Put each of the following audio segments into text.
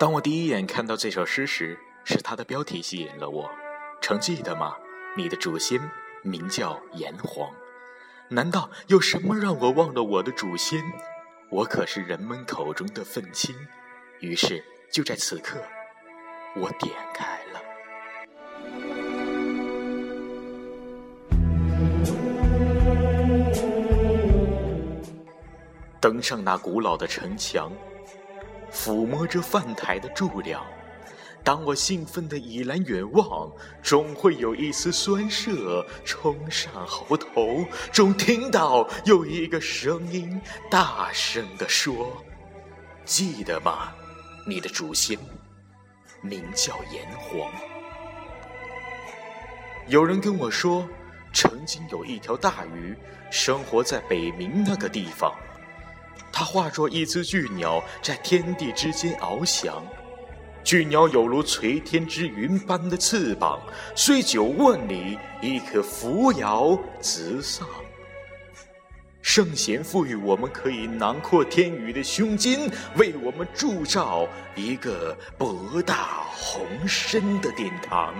当我第一眼看到这首诗时，是它的标题吸引了我。曾记得吗？你的祖先名叫炎黄。难道有什么让我忘了我的祖先？我可是人们口中的愤青。于是，就在此刻，我点开了。登上那古老的城墙，抚摸着饭台的柱梁。当我兴奋地倚栏远望，总会有一丝酸涩冲上喉头，总听到有一个声音大声地说：“记得吗？你的祖先名叫炎黄。”有人跟我说，曾经有一条大鱼生活在北冥那个地方。它化作一只巨鸟，在天地之间翱翔。巨鸟有如垂天之云般的翅膀，虽九万里，亦可扶摇直上。圣贤赋予我们可以囊括天宇的胸襟，为我们铸造一个博大宏深的殿堂。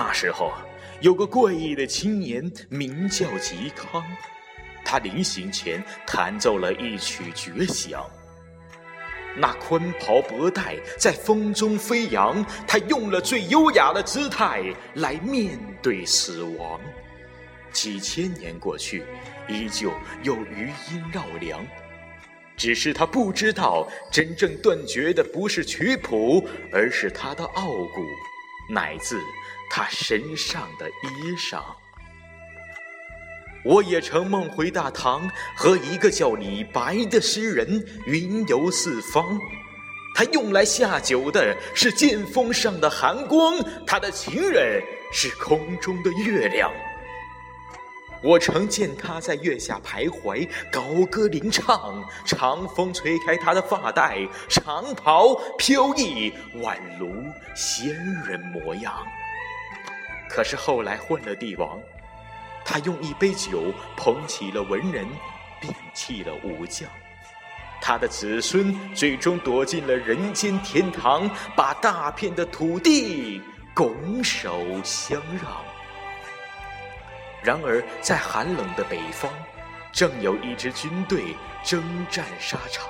那时候，有个怪异的青年，名叫嵇康。他临行前弹奏了一曲绝响。那宽袍博带在风中飞扬，他用了最优雅的姿态来面对死亡。几千年过去，依旧有余音绕梁。只是他不知道，真正断绝的不是曲谱，而是他的傲骨，乃至。他身上的衣裳，我也曾梦回大唐，和一个叫李白的诗人云游四方。他用来下酒的是剑锋上的寒光，他的情人是空中的月亮。我曾见他在月下徘徊，高歌吟唱，长风吹开他的发带，长袍飘逸，宛如仙人模样。可是后来混了帝王，他用一杯酒捧起了文人，摒弃了武将。他的子孙最终躲进了人间天堂，把大片的土地拱手相让。然而，在寒冷的北方，正有一支军队征战沙场，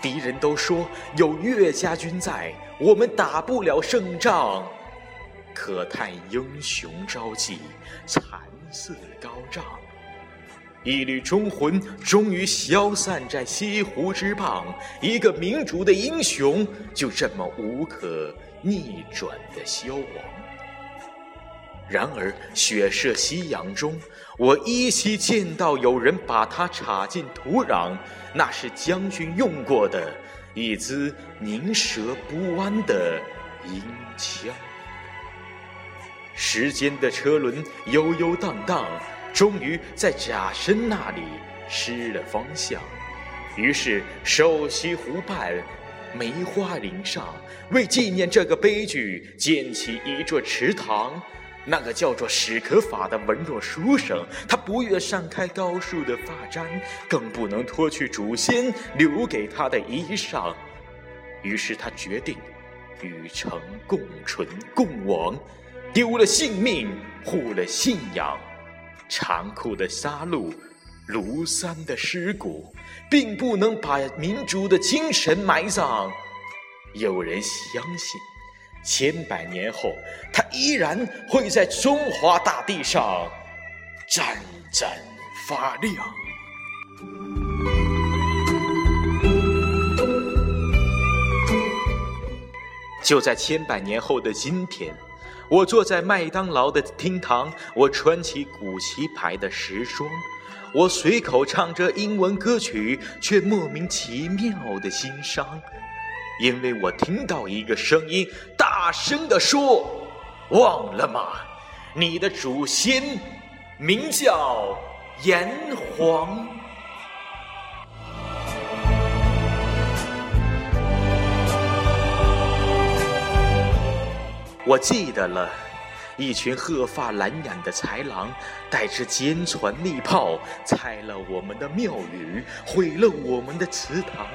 敌人都说有岳家军在，我们打不了胜仗。可叹英雄朝气，残色高涨。一缕忠魂终于消散在西湖之畔，一个民族的英雄就这么无可逆转的消亡。然而血色夕阳中，我依稀见到有人把它插进土壤，那是将军用过的一支凝舌不弯的银枪。时间的车轮悠悠荡荡，终于在甲申那里失了方向。于是，瘦西湖畔梅花岭上，为纪念这个悲剧，建起一座池塘。那个叫做史可法的文弱书生，他不愿散开高树的发簪，更不能脱去祖先留给他的衣裳。于是，他决定与城共存共亡。丢了性命，护了信仰，残酷的杀戮，庐山的尸骨，并不能把民族的精神埋葬。有人相信，千百年后，他依然会在中华大地上盏盏发亮。就在千百年后的今天。我坐在麦当劳的厅堂，我穿起古奇牌的时装，我随口唱着英文歌曲，却莫名其妙的心伤，因为我听到一个声音大声地说：“忘了吗？你的祖先名叫炎黄。”我记得了，一群鹤发蓝眼的豺狼，带着坚船利炮，拆了我们的庙宇，毁了我们的祠堂。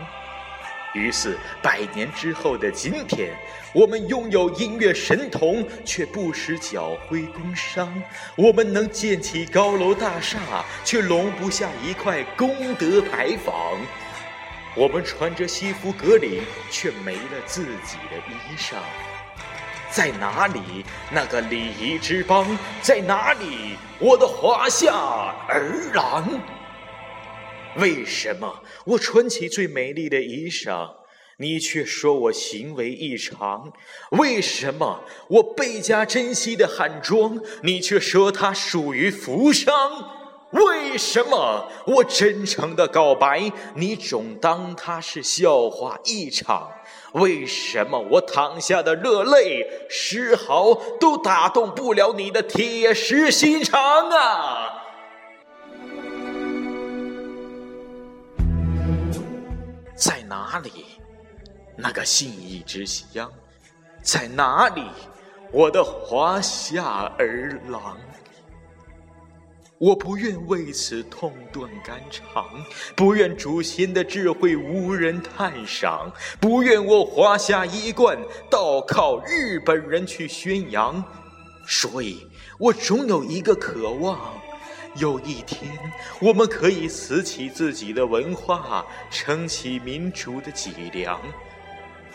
于是，百年之后的今天，我们拥有音乐神童，却不识缴挥工商；我们能建起高楼大厦，却容不下一块功德牌坊；我们穿着西服革领，却没了自己的衣裳。在哪里那个礼仪之邦？在哪里我的华夏儿郎？为什么我穿起最美丽的衣裳，你却说我行为异常？为什么我倍加珍惜的汉装，你却说它属于扶桑？为什么我真诚的告白，你总当它是笑话一场？为什么我淌下的热泪，丝毫都打动不了你的铁石心肠啊？在哪里，那个信义之乡？在哪里，我的华夏儿郎？我不愿为此痛断肝肠，不愿祖先的智慧无人探赏，不愿我华夏衣冠倒靠日本人去宣扬。所以，我总有一个渴望。有一天，我们可以拾起自己的文化，撑起民族的脊梁。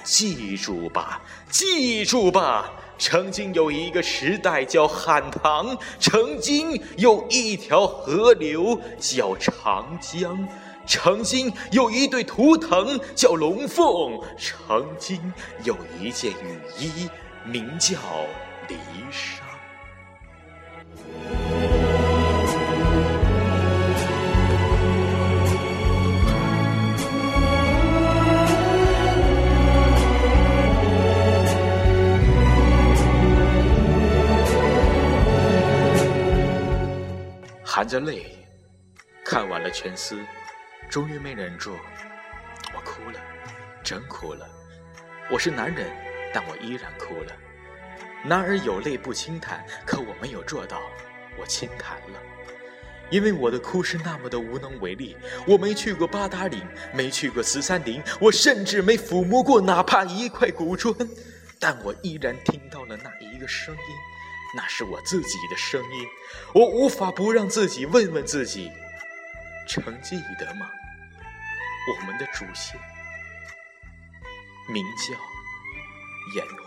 记住吧，记住吧，曾经有一个时代叫汉唐，曾经有一条河流叫长江，曾经有一对图腾叫龙凤，曾经有一件雨衣名叫离殇。含着泪看完了全诗，终于没忍住，我哭了，真哭了。我是男人，但我依然哭了。男儿有泪不轻弹，可我没有做到，我轻弹了。因为我的哭是那么的无能为力。我没去过八达岭，没去过十三陵，我甚至没抚摸过哪怕一块古砖，但我依然听到了那一个声音。那是我自己的声音，我无法不让自己问问自己：曾记得吗？我们的祖先名叫炎黄。